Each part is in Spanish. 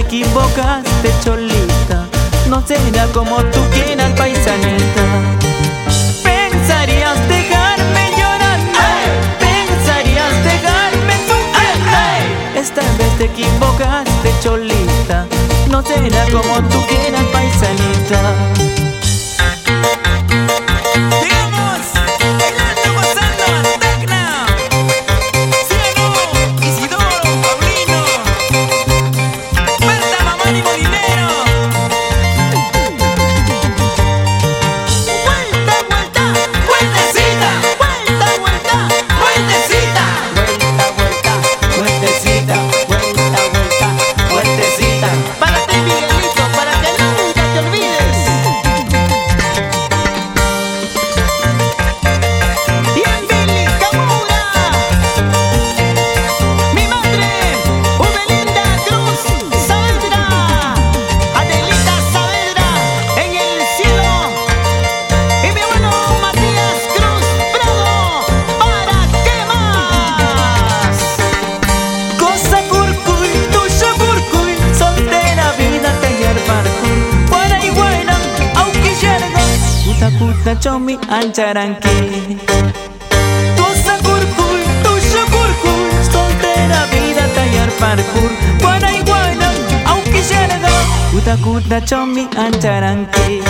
equivocaste, cholita. No será como tú quieras, paisanita. Pensarías dejarme llorando. Pensarías dejarme sufriendo. Esta vez te equivocaste, cholita. No será como tú quieras, paisanita. Kuta chomi ancharanqui Tusa kurkuy, tusha kurkuy Soltera vida tallar parkour. Guana, aunque yerga Kuta kuta chomi ancharanqui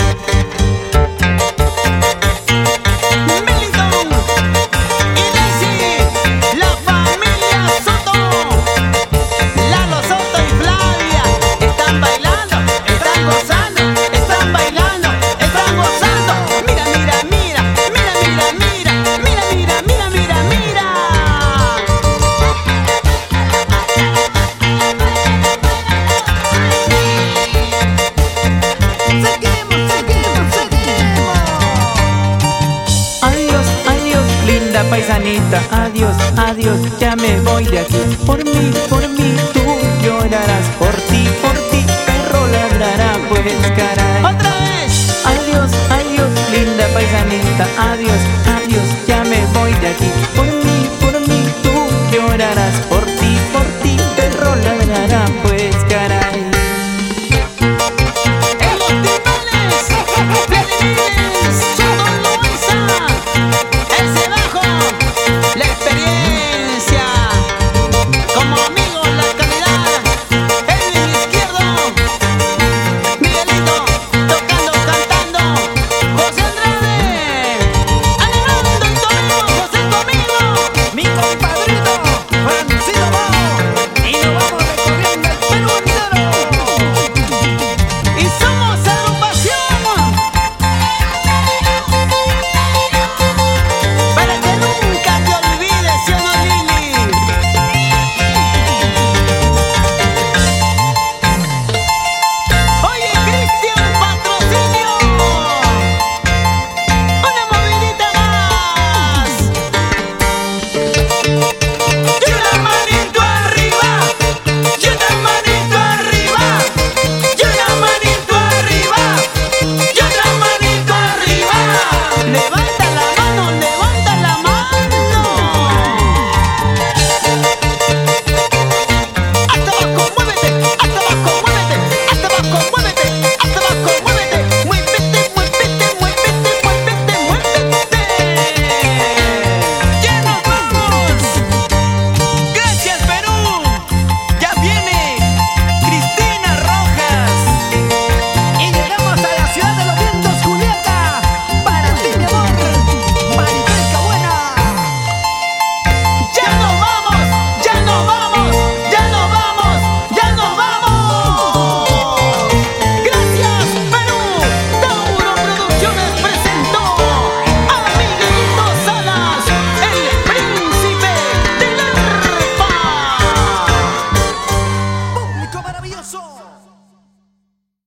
Adiós, adiós, linda paisanita, adiós, adiós, ya me voy de aquí. Por mí, por mí, tú llorarás, por ti, por ti, perro ladrará, pues caray. ¡Otra vez! Adiós, adiós, linda paisanita, adiós, adiós, ya me voy de aquí.